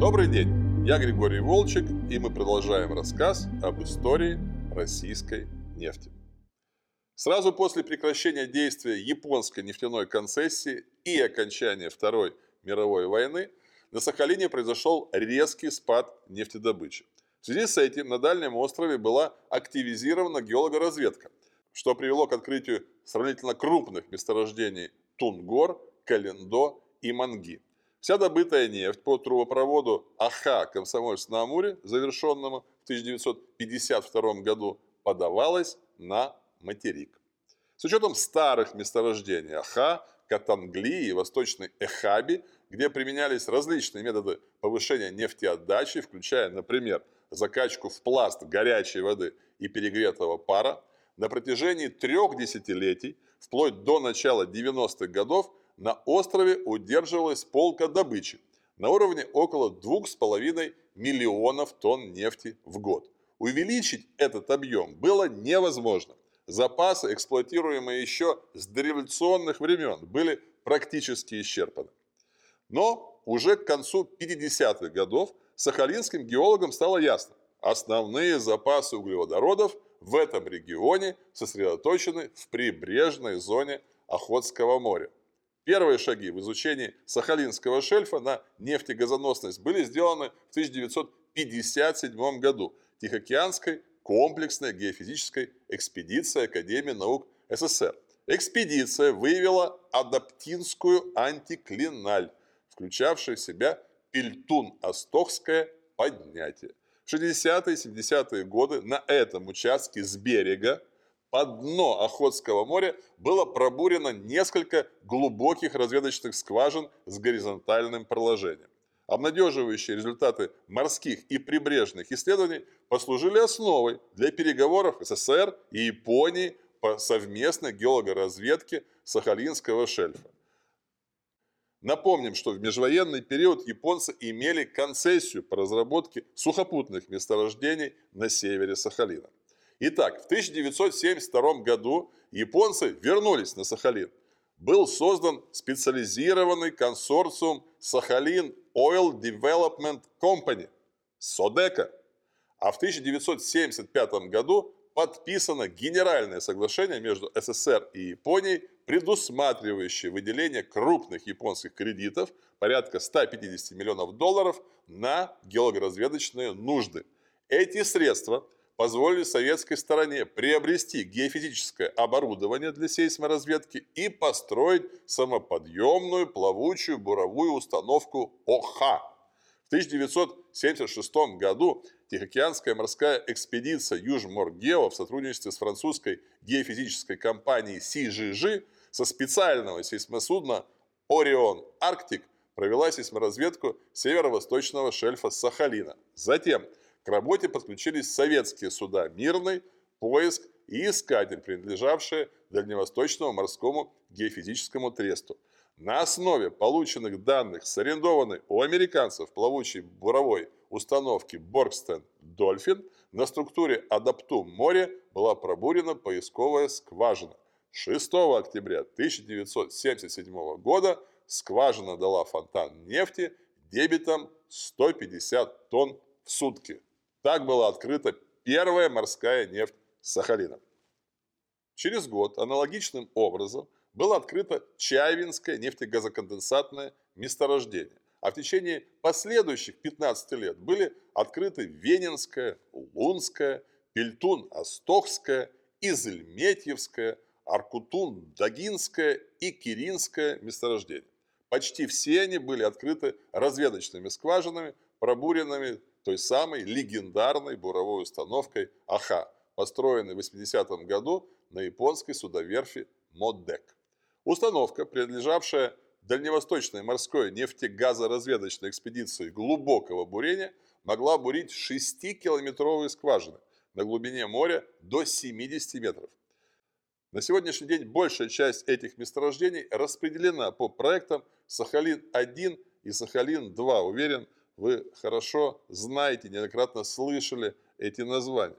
Добрый день, я Григорий Волчек, и мы продолжаем рассказ об истории российской нефти. Сразу после прекращения действия японской нефтяной концессии и окончания Второй мировой войны на Сахалине произошел резкий спад нефтедобычи. В связи с этим на Дальнем острове была активизирована геологоразведка, что привело к открытию сравнительно крупных месторождений Тунгор, Календо и Манги. Вся добытая нефть по трубопроводу Аха Комсомольск-на-Амуре, завершенному в 1952 году, подавалась на материк. С учетом старых месторождений Аха, Катангли и Восточной Эхаби, где применялись различные методы повышения нефтеотдачи, включая, например, закачку в пласт горячей воды и перегретого пара, на протяжении трех десятилетий, вплоть до начала 90-х годов, на острове удерживалась полка добычи на уровне около 2,5 миллионов тонн нефти в год. Увеличить этот объем было невозможно. Запасы, эксплуатируемые еще с дореволюционных времен, были практически исчерпаны. Но уже к концу 50-х годов сахалинским геологам стало ясно, основные запасы углеводородов в этом регионе сосредоточены в прибрежной зоне Охотского моря. Первые шаги в изучении Сахалинского шельфа на нефтегазоносность были сделаны в 1957 году Тихоокеанской комплексной геофизической экспедицией Академии наук СССР. Экспедиция выявила адаптинскую антиклиналь, включавшую в себя Пельтун-Астохское поднятие. В 60-е и 70-е годы на этом участке с берега под дно Охотского моря было пробурено несколько глубоких разведочных скважин с горизонтальным проложением. Обнадеживающие результаты морских и прибрежных исследований послужили основой для переговоров СССР и Японии по совместной геологоразведке Сахалинского шельфа. Напомним, что в межвоенный период японцы имели концессию по разработке сухопутных месторождений на севере Сахалина. Итак, в 1972 году японцы вернулись на Сахалин. Был создан специализированный консорциум Сахалин Oil Development Company, СОДЕКа. А в 1975 году подписано Генеральное соглашение между СССР и Японией, предусматривающее выделение крупных японских кредитов, порядка 150 миллионов долларов, на геологоразведочные нужды. Эти средства – позволили советской стороне приобрести геофизическое оборудование для сейсморазведки и построить самоподъемную плавучую буровую установку ОХА. В 1976 году Тихоокеанская морская экспедиция Южморгео в сотрудничестве с французской геофизической компанией CGG со специального сейсмосудна «Орион Арктик» провела сейсморазведку северо-восточного шельфа Сахалина. Затем – к работе подключились советские суда «Мирный», «Поиск» и «Искатель», принадлежавшие Дальневосточному морскому геофизическому тресту. На основе полученных данных с арендованной у американцев плавучей буровой установки Боргстен Дольфин на структуре Адаптум море была пробурена поисковая скважина. 6 октября 1977 года скважина дала фонтан нефти дебитом 150 тонн в сутки. Так была открыта первая морская нефть Сахалина. Через год аналогичным образом было открыто Чайвинское нефтегазоконденсатное месторождение, а в течение последующих 15 лет были открыты Венинское, Лунское, Пельтун-Астохское, Изельметьевское, Аркутун-Дагинское и Киринское месторождения. Почти все они были открыты разведочными скважинами, пробуренными той самой легендарной буровой установкой АХА, построенной в 80-м году на японской судоверфи Моддек. Установка, принадлежавшая Дальневосточной морской нефтегазоразведочной экспедиции глубокого бурения, могла бурить 6-километровые скважины на глубине моря до 70 метров. На сегодняшний день большая часть этих месторождений распределена по проектам Сахалин-1 и Сахалин-2. Уверен, вы хорошо знаете, неоднократно слышали эти названия.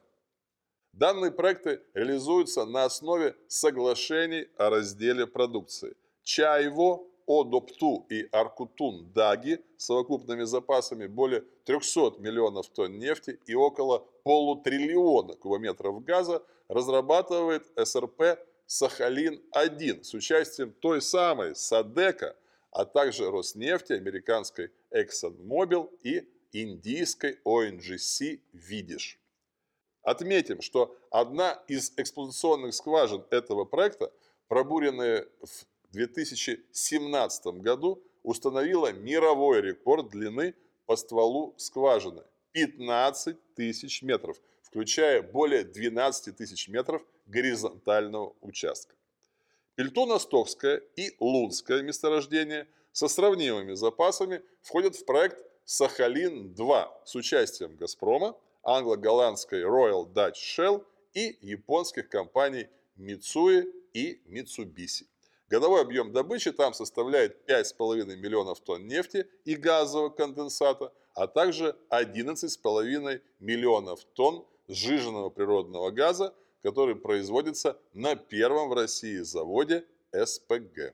Данные проекты реализуются на основе соглашений о разделе продукции. Чайво Одопту и Аркутун-Даги с совокупными запасами более 300 миллионов тонн нефти и около полутриллиона кубометров газа разрабатывает СРП «Сахалин-1» с участием той самой «Садека», а также Роснефти, американской ExxonMobil и индийской ONGC «Видиш». Отметим, что одна из эксплуатационных скважин этого проекта, пробуренная в 2017 году, установила мировой рекорд длины по стволу скважины – 15 тысяч метров, включая более 12 тысяч метров горизонтального участка. Пельтоно-Стокское и Лунское месторождения со сравнимыми запасами входят в проект «Сахалин-2» с участием «Газпрома», англо-голландской Royal Dutch Shell и японских компаний Mitsui и Mitsubishi. Годовой объем добычи там составляет 5,5 миллионов тонн нефти и газового конденсата, а также 11,5 миллионов тонн сжиженного природного газа, который производится на первом в России заводе СПГ.